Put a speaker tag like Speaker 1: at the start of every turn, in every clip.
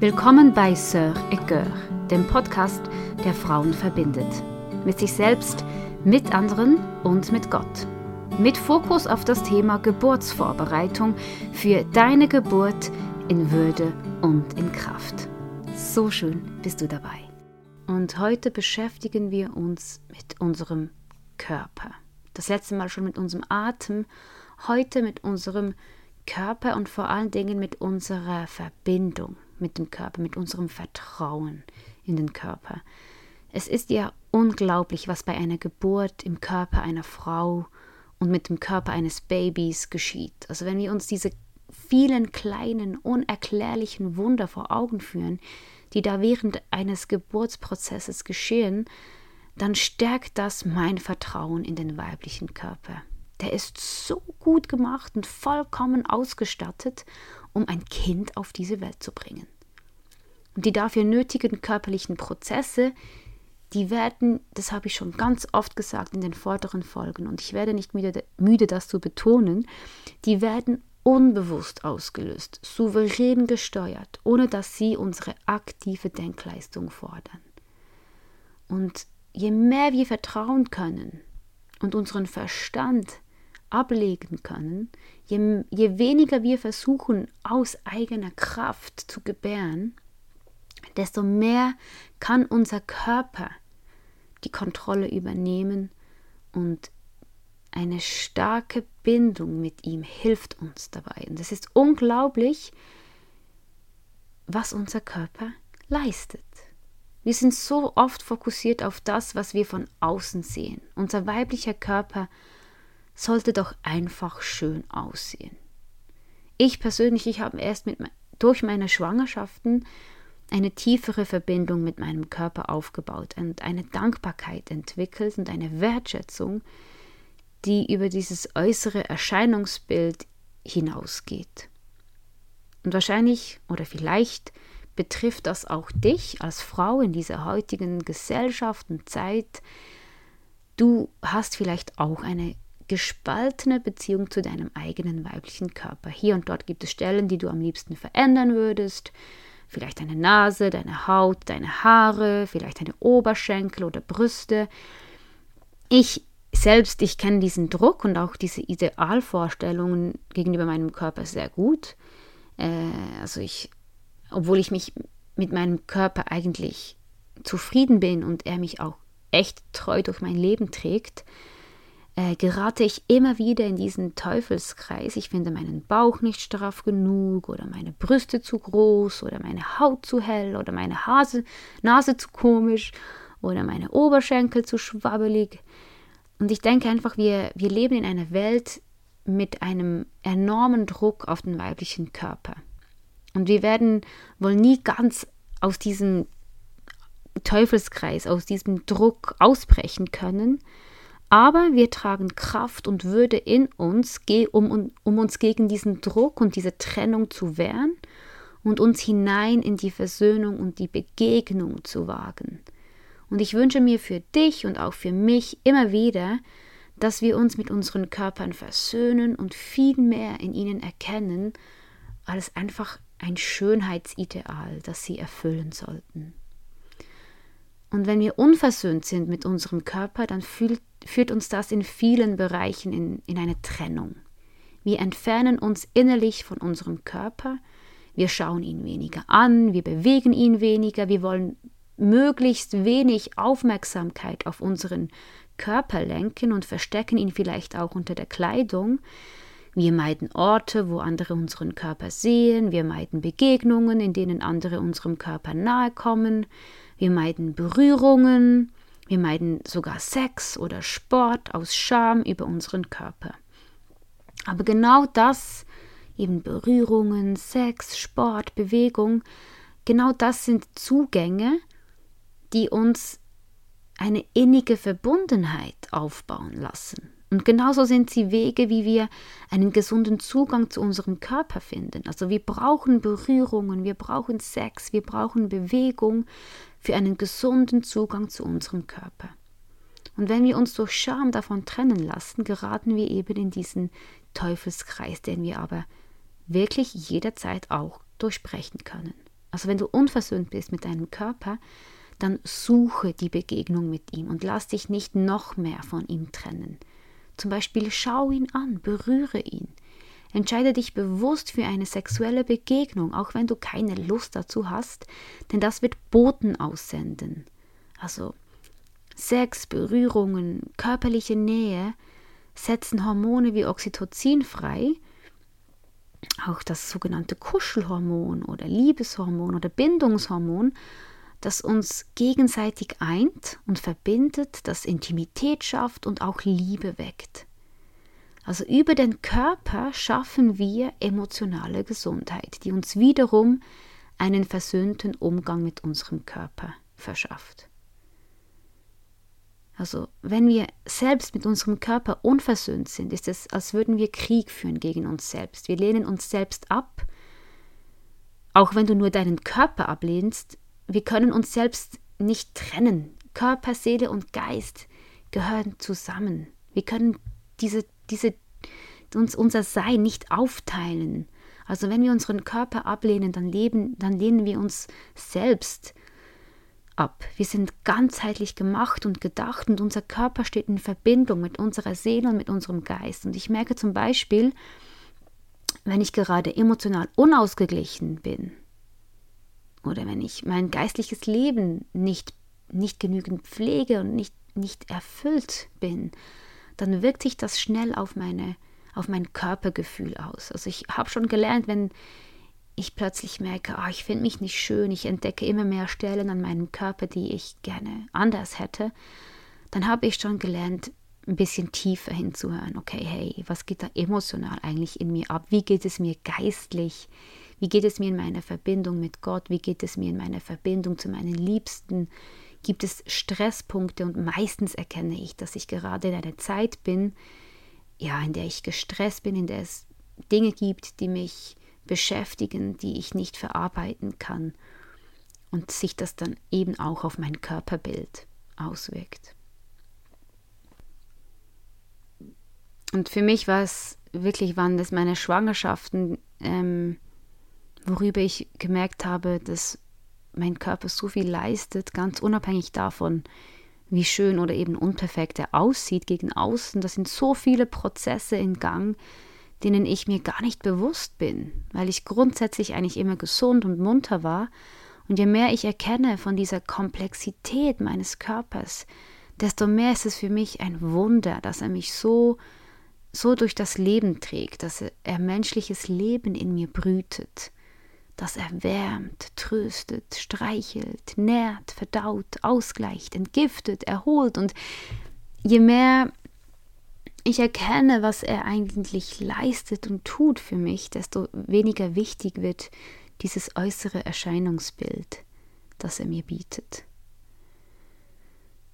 Speaker 1: Willkommen bei Sœur et dem Podcast, der Frauen verbindet. Mit sich selbst, mit anderen und mit Gott. Mit Fokus auf das Thema Geburtsvorbereitung für deine Geburt in Würde und in Kraft. So schön bist du dabei. Und heute beschäftigen wir uns mit unserem Körper. Das letzte Mal schon mit unserem Atem, heute mit unserem Körper und vor allen Dingen mit unserer Verbindung mit dem Körper, mit unserem Vertrauen in den Körper. Es ist ja unglaublich, was bei einer Geburt im Körper einer Frau und mit dem Körper eines Babys geschieht. Also wenn wir uns diese vielen kleinen, unerklärlichen Wunder vor Augen führen, die da während eines Geburtsprozesses geschehen, dann stärkt das mein Vertrauen in den weiblichen Körper. Der ist so gut gemacht und vollkommen ausgestattet um ein Kind auf diese Welt zu bringen. Und die dafür nötigen körperlichen Prozesse, die werden, das habe ich schon ganz oft gesagt in den vorderen Folgen, und ich werde nicht müde, müde das zu betonen, die werden unbewusst ausgelöst, souverän gesteuert, ohne dass sie unsere aktive Denkleistung fordern. Und je mehr wir vertrauen können und unseren Verstand ablegen können, je, je weniger wir versuchen, aus eigener Kraft zu gebären, desto mehr kann unser Körper die Kontrolle übernehmen und eine starke Bindung mit ihm hilft uns dabei. Und es ist unglaublich, was unser Körper leistet. Wir sind so oft fokussiert auf das, was wir von außen sehen. Unser weiblicher Körper sollte doch einfach schön aussehen. Ich persönlich, ich habe erst mit, durch meine Schwangerschaften eine tiefere Verbindung mit meinem Körper aufgebaut und eine Dankbarkeit entwickelt und eine Wertschätzung, die über dieses äußere Erscheinungsbild hinausgeht. Und wahrscheinlich oder vielleicht betrifft das auch dich als Frau in dieser heutigen Gesellschaft und Zeit. Du hast vielleicht auch eine gespaltene Beziehung zu deinem eigenen weiblichen Körper. Hier und dort gibt es Stellen, die du am liebsten verändern würdest. Vielleicht deine Nase, deine Haut, deine Haare, vielleicht deine Oberschenkel oder Brüste. Ich selbst, ich kenne diesen Druck und auch diese Idealvorstellungen gegenüber meinem Körper sehr gut. Äh, also ich, obwohl ich mich mit meinem Körper eigentlich zufrieden bin und er mich auch echt treu durch mein Leben trägt, äh, gerate ich immer wieder in diesen Teufelskreis. Ich finde meinen Bauch nicht straff genug oder meine Brüste zu groß oder meine Haut zu hell oder meine Hase, Nase zu komisch oder meine Oberschenkel zu schwabbelig. Und ich denke einfach, wir, wir leben in einer Welt mit einem enormen Druck auf den weiblichen Körper. Und wir werden wohl nie ganz aus diesem Teufelskreis, aus diesem Druck ausbrechen können, aber wir tragen Kraft und Würde in uns, um, um uns gegen diesen Druck und diese Trennung zu wehren und uns hinein in die Versöhnung und die Begegnung zu wagen. Und ich wünsche mir für dich und auch für mich immer wieder, dass wir uns mit unseren Körpern versöhnen und viel mehr in ihnen erkennen, als einfach ein Schönheitsideal, das sie erfüllen sollten. Und wenn wir unversöhnt sind mit unserem Körper, dann fühlt, führt uns das in vielen Bereichen in, in eine Trennung. Wir entfernen uns innerlich von unserem Körper, wir schauen ihn weniger an, wir bewegen ihn weniger, wir wollen möglichst wenig Aufmerksamkeit auf unseren Körper lenken und verstecken ihn vielleicht auch unter der Kleidung. Wir meiden Orte, wo andere unseren Körper sehen, wir meiden Begegnungen, in denen andere unserem Körper nahe kommen, wir meiden Berührungen, wir meiden sogar Sex oder Sport aus Scham über unseren Körper. Aber genau das, eben Berührungen, Sex, Sport, Bewegung, genau das sind Zugänge, die uns eine innige Verbundenheit aufbauen lassen. Und genauso sind sie Wege, wie wir einen gesunden Zugang zu unserem Körper finden. Also wir brauchen Berührungen, wir brauchen Sex, wir brauchen Bewegung für einen gesunden Zugang zu unserem Körper. Und wenn wir uns durch Scham davon trennen lassen, geraten wir eben in diesen Teufelskreis, den wir aber wirklich jederzeit auch durchbrechen können. Also wenn du unversöhnt bist mit deinem Körper, dann suche die Begegnung mit ihm und lass dich nicht noch mehr von ihm trennen. Zum Beispiel schau ihn an, berühre ihn. Entscheide dich bewusst für eine sexuelle Begegnung, auch wenn du keine Lust dazu hast, denn das wird Boten aussenden. Also Sex, Berührungen, körperliche Nähe setzen Hormone wie Oxytocin frei, auch das sogenannte Kuschelhormon oder Liebeshormon oder Bindungshormon, das uns gegenseitig eint und verbindet, das Intimität schafft und auch Liebe weckt. Also über den Körper schaffen wir emotionale Gesundheit, die uns wiederum einen versöhnten Umgang mit unserem Körper verschafft. Also wenn wir selbst mit unserem Körper unversöhnt sind, ist es, als würden wir Krieg führen gegen uns selbst. Wir lehnen uns selbst ab. Auch wenn du nur deinen Körper ablehnst, wir können uns selbst nicht trennen. Körper, Seele und Geist gehören zusammen. Wir können diese, diese, uns unser Sein nicht aufteilen. Also wenn wir unseren Körper ablehnen, dann, leben, dann lehnen wir uns selbst ab. Wir sind ganzheitlich gemacht und gedacht und unser Körper steht in Verbindung mit unserer Seele und mit unserem Geist. Und ich merke zum Beispiel, wenn ich gerade emotional unausgeglichen bin oder wenn ich mein geistliches Leben nicht, nicht genügend pflege und nicht, nicht erfüllt bin, dann wirkt sich das schnell auf, meine, auf mein Körpergefühl aus. Also ich habe schon gelernt, wenn ich plötzlich merke, oh, ich finde mich nicht schön, ich entdecke immer mehr Stellen an meinem Körper, die ich gerne anders hätte, dann habe ich schon gelernt, ein bisschen tiefer hinzuhören. Okay, hey, was geht da emotional eigentlich in mir ab? Wie geht es mir geistlich? Wie geht es mir in meiner Verbindung mit Gott? Wie geht es mir in meiner Verbindung zu meinen Liebsten? Gibt es Stresspunkte? Und meistens erkenne ich, dass ich gerade in einer Zeit bin, ja, in der ich gestresst bin, in der es Dinge gibt, die mich beschäftigen, die ich nicht verarbeiten kann und sich das dann eben auch auf mein Körperbild auswirkt. Und für mich war es wirklich, waren das meine Schwangerschaften, ähm, worüber ich gemerkt habe, dass mein Körper so viel leistet, ganz unabhängig davon, wie schön oder eben unperfekt er aussieht gegen außen. Das sind so viele Prozesse in Gang, denen ich mir gar nicht bewusst bin, weil ich grundsätzlich eigentlich immer gesund und munter war. Und je mehr ich erkenne von dieser Komplexität meines Körpers, desto mehr ist es für mich ein Wunder, dass er mich so, so durch das Leben trägt, dass er menschliches Leben in mir brütet, dass er wärmt, tröstet, streichelt, nährt, verdaut, ausgleicht, entgiftet, erholt. Und je mehr ich erkenne, was er eigentlich leistet und tut für mich, desto weniger wichtig wird dieses äußere Erscheinungsbild, das er mir bietet.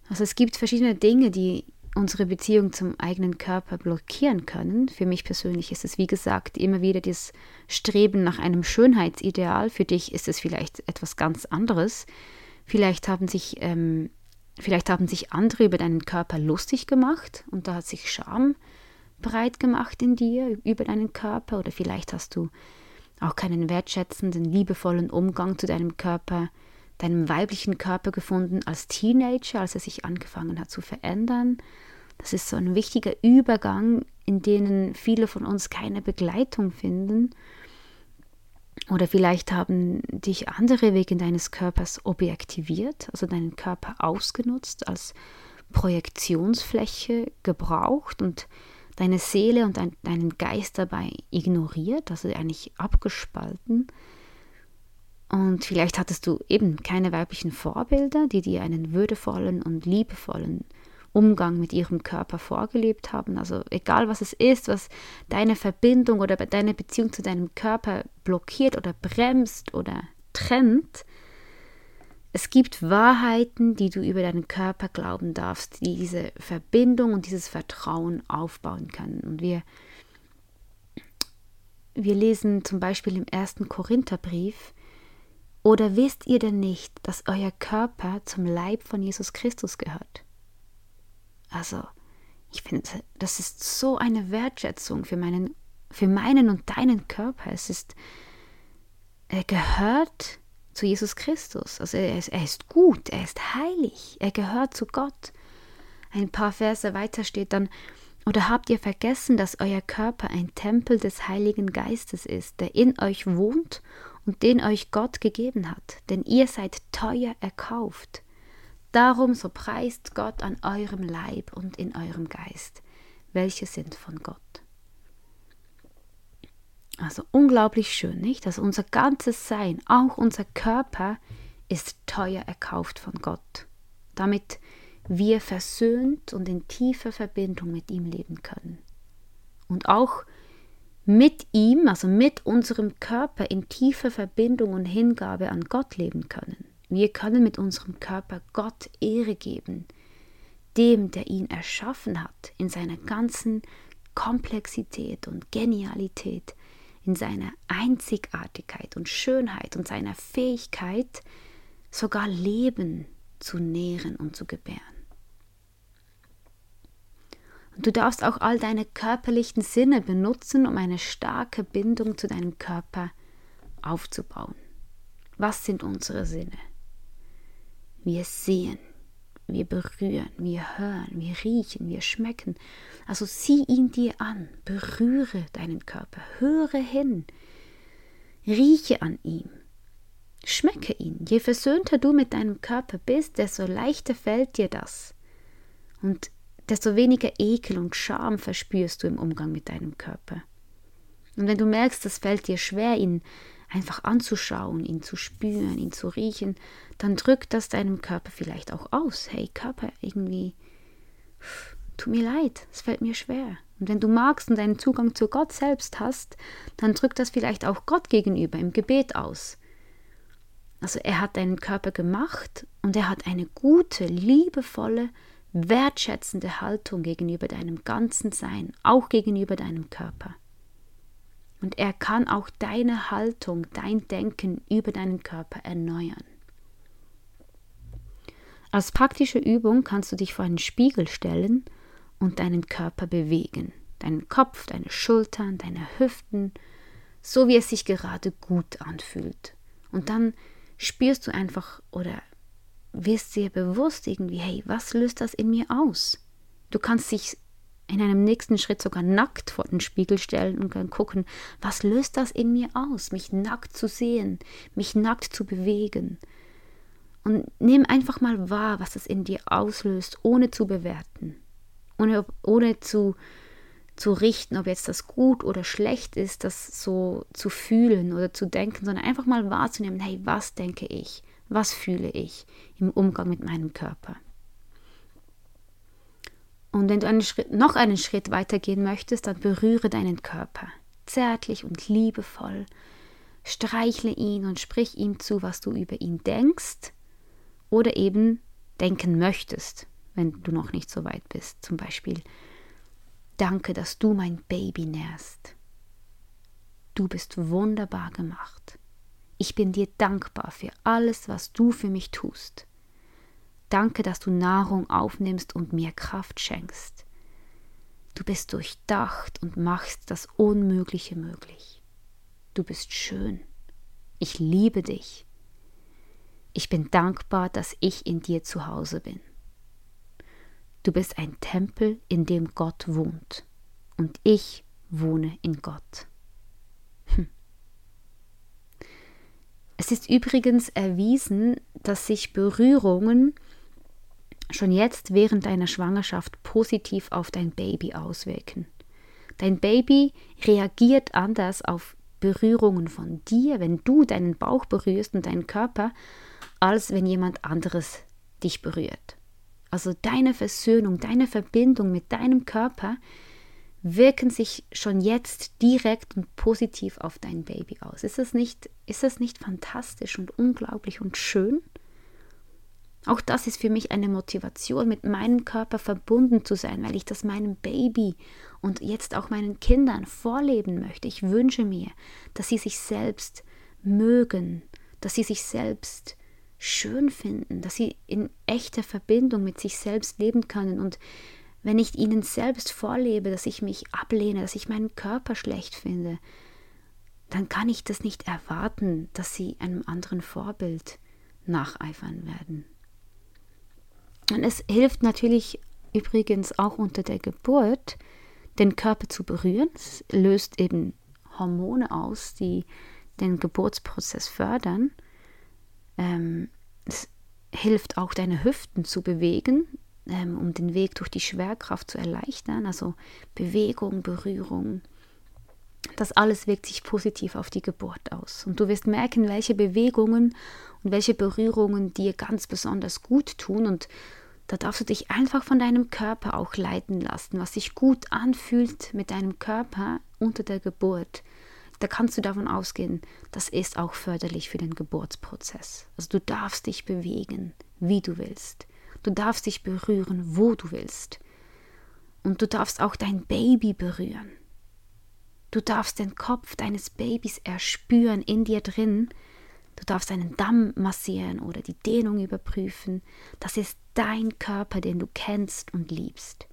Speaker 1: Also es gibt verschiedene Dinge, die unsere Beziehung zum eigenen Körper blockieren können. Für mich persönlich ist es, wie gesagt, immer wieder das Streben nach einem Schönheitsideal. Für dich ist es vielleicht etwas ganz anderes. Vielleicht haben sich ähm, Vielleicht haben sich andere über deinen Körper lustig gemacht und da hat sich Scham breit gemacht in dir über deinen Körper oder vielleicht hast du auch keinen wertschätzenden, liebevollen Umgang zu deinem Körper, deinem weiblichen Körper gefunden als Teenager, als er sich angefangen hat zu verändern. Das ist so ein wichtiger Übergang, in denen viele von uns keine Begleitung finden oder vielleicht haben dich andere wegen deines Körpers objektiviert, also deinen Körper ausgenutzt, als Projektionsfläche gebraucht und deine Seele und dein, deinen Geist dabei ignoriert, also eigentlich abgespalten. Und vielleicht hattest du eben keine weiblichen Vorbilder, die dir einen würdevollen und liebevollen Umgang mit ihrem Körper vorgelebt haben. Also egal was es ist, was deine Verbindung oder deine Beziehung zu deinem Körper blockiert oder bremst oder trennt, es gibt Wahrheiten, die du über deinen Körper glauben darfst, die diese Verbindung und dieses Vertrauen aufbauen können. Und wir, wir lesen zum Beispiel im ersten Korintherbrief, oder wisst ihr denn nicht, dass euer Körper zum Leib von Jesus Christus gehört? Also, ich finde, das ist so eine Wertschätzung für meinen, für meinen und deinen Körper. Es ist, er gehört zu Jesus Christus. Also er ist, er ist gut, er ist heilig, er gehört zu Gott. Ein paar Verse weiter steht dann, oder habt ihr vergessen, dass euer Körper ein Tempel des Heiligen Geistes ist, der in euch wohnt und den euch Gott gegeben hat? Denn ihr seid teuer erkauft. Darum so preist Gott an eurem Leib und in eurem Geist, welche sind von Gott. Also unglaublich schön, nicht? Dass unser ganzes Sein, auch unser Körper, ist teuer erkauft von Gott, damit wir versöhnt und in tiefer Verbindung mit ihm leben können. Und auch mit ihm, also mit unserem Körper in tiefer Verbindung und Hingabe an Gott leben können. Wir können mit unserem Körper Gott Ehre geben, dem, der ihn erschaffen hat, in seiner ganzen Komplexität und Genialität, in seiner Einzigartigkeit und Schönheit und seiner Fähigkeit, sogar Leben zu nähren und zu gebären. Und du darfst auch all deine körperlichen Sinne benutzen, um eine starke Bindung zu deinem Körper aufzubauen. Was sind unsere Sinne? Wir sehen, wir berühren, wir hören, wir riechen, wir schmecken. Also sieh ihn dir an, berühre deinen Körper, höre hin, rieche an ihm, schmecke ihn. Je versöhnter du mit deinem Körper bist, desto leichter fällt dir das. Und desto weniger Ekel und Scham verspürst du im Umgang mit deinem Körper. Und wenn du merkst, das fällt dir schwer, ihn einfach anzuschauen, ihn zu spüren, ihn zu riechen, dann drückt das deinem Körper vielleicht auch aus. Hey Körper, irgendwie, tut mir leid, es fällt mir schwer. Und wenn du magst und einen Zugang zu Gott selbst hast, dann drückt das vielleicht auch Gott gegenüber im Gebet aus. Also er hat deinen Körper gemacht und er hat eine gute, liebevolle, wertschätzende Haltung gegenüber deinem ganzen Sein, auch gegenüber deinem Körper. Und er kann auch deine Haltung, dein Denken über deinen Körper erneuern. Als praktische Übung kannst du dich vor einen Spiegel stellen und deinen Körper bewegen. Deinen Kopf, deine Schultern, deine Hüften, so wie es sich gerade gut anfühlt. Und dann spürst du einfach oder wirst dir bewusst irgendwie, hey, was löst das in mir aus? Du kannst dich in einem nächsten Schritt sogar nackt vor den Spiegel stellen und dann gucken, was löst das in mir aus, mich nackt zu sehen, mich nackt zu bewegen. Und nimm einfach mal wahr, was es in dir auslöst, ohne zu bewerten, ohne, ohne zu, zu richten, ob jetzt das gut oder schlecht ist, das so zu fühlen oder zu denken, sondern einfach mal wahrzunehmen, hey, was denke ich, was fühle ich im Umgang mit meinem Körper. Und wenn du einen Schritt, noch einen Schritt weiter gehen möchtest, dann berühre deinen Körper zärtlich und liebevoll. Streichle ihn und sprich ihm zu, was du über ihn denkst oder eben denken möchtest, wenn du noch nicht so weit bist. Zum Beispiel, danke, dass du mein Baby nährst. Du bist wunderbar gemacht. Ich bin dir dankbar für alles, was du für mich tust. Danke, dass du Nahrung aufnimmst und mir Kraft schenkst. Du bist durchdacht und machst das Unmögliche möglich. Du bist schön. Ich liebe dich. Ich bin dankbar, dass ich in dir zu Hause bin. Du bist ein Tempel, in dem Gott wohnt. Und ich wohne in Gott. Es ist übrigens erwiesen, dass sich Berührungen schon jetzt während deiner Schwangerschaft positiv auf dein Baby auswirken. Dein Baby reagiert anders auf Berührungen von dir, wenn du deinen Bauch berührst und deinen Körper, als wenn jemand anderes dich berührt. Also deine Versöhnung, deine Verbindung mit deinem Körper wirken sich schon jetzt direkt und positiv auf dein Baby aus. Ist das nicht, ist das nicht fantastisch und unglaublich und schön? Auch das ist für mich eine Motivation, mit meinem Körper verbunden zu sein, weil ich das meinem Baby und jetzt auch meinen Kindern vorleben möchte. Ich wünsche mir, dass sie sich selbst mögen, dass sie sich selbst schön finden, dass sie in echter Verbindung mit sich selbst leben können. Und wenn ich ihnen selbst vorlebe, dass ich mich ablehne, dass ich meinen Körper schlecht finde, dann kann ich das nicht erwarten, dass sie einem anderen Vorbild nacheifern werden. Und es hilft natürlich übrigens auch unter der Geburt, den Körper zu berühren. Es löst eben Hormone aus, die den Geburtsprozess fördern. Ähm, es hilft auch, deine Hüften zu bewegen, ähm, um den Weg durch die Schwerkraft zu erleichtern. Also Bewegung, Berührung. Das alles wirkt sich positiv auf die Geburt aus. Und du wirst merken, welche Bewegungen und welche Berührungen dir ganz besonders gut tun. Und da darfst du dich einfach von deinem Körper auch leiten lassen, was sich gut anfühlt mit deinem Körper unter der Geburt. Da kannst du davon ausgehen, das ist auch förderlich für den Geburtsprozess. Also du darfst dich bewegen, wie du willst. Du darfst dich berühren, wo du willst. Und du darfst auch dein Baby berühren. Du darfst den Kopf deines Babys erspüren in dir drin. Du darfst deinen Damm massieren oder die Dehnung überprüfen. Das ist dein Körper, den du kennst und liebst.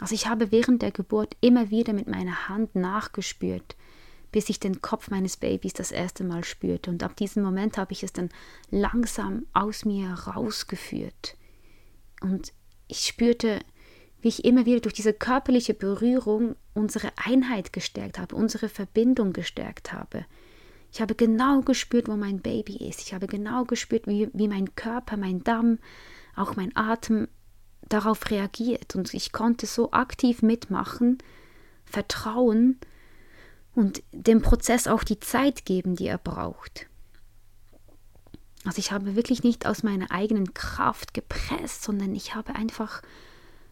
Speaker 1: Also ich habe während der Geburt immer wieder mit meiner Hand nachgespürt, bis ich den Kopf meines Babys das erste Mal spürte. Und ab diesem Moment habe ich es dann langsam aus mir rausgeführt. Und ich spürte, wie ich immer wieder durch diese körperliche Berührung unsere Einheit gestärkt habe, unsere Verbindung gestärkt habe. Ich habe genau gespürt, wo mein Baby ist. Ich habe genau gespürt, wie, wie mein Körper, mein Damm, auch mein Atem darauf reagiert. Und ich konnte so aktiv mitmachen, vertrauen und dem Prozess auch die Zeit geben, die er braucht. Also ich habe wirklich nicht aus meiner eigenen Kraft gepresst, sondern ich habe einfach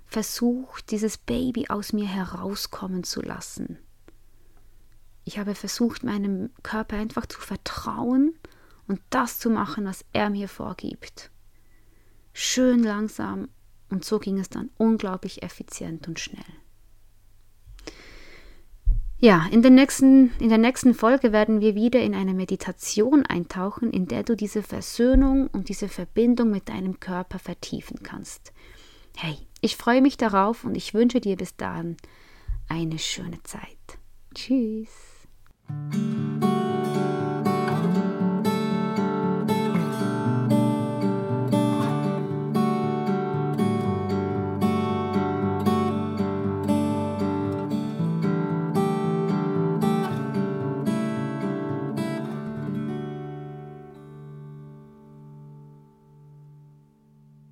Speaker 1: versucht, dieses Baby aus mir herauskommen zu lassen. Ich habe versucht, meinem Körper einfach zu vertrauen und das zu machen, was er mir vorgibt. Schön langsam und so ging es dann unglaublich effizient und schnell. Ja, in, den nächsten, in der nächsten Folge werden wir wieder in eine Meditation eintauchen, in der du diese Versöhnung und diese Verbindung mit deinem Körper vertiefen kannst. Hey, ich freue mich darauf und ich wünsche dir bis dahin eine schöne Zeit. Tschüss.